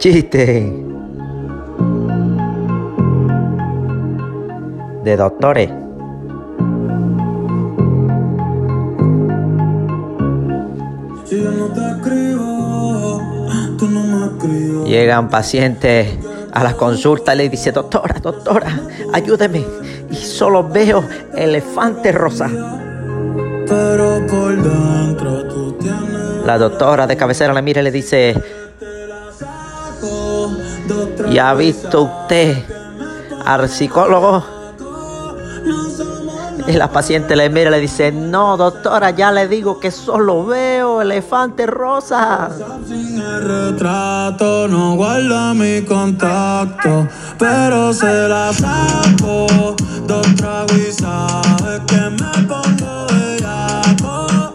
Chiste. De doctores. Si yo no te escribo, tú no me escribes. Llegan pacientes a la consulta y le dice, doctora, doctora, ayúdeme. Y solo veo elefante rosa. Pero por dentro tú tienes La doctora de cabecera le mira y le dice, ¿y ha visto usted al psicólogo? Y la paciente le mira y le dice, no, doctora, ya le digo que solo veo elefante rosa. Sin el retrato no guarda mi contacto, pero se la saco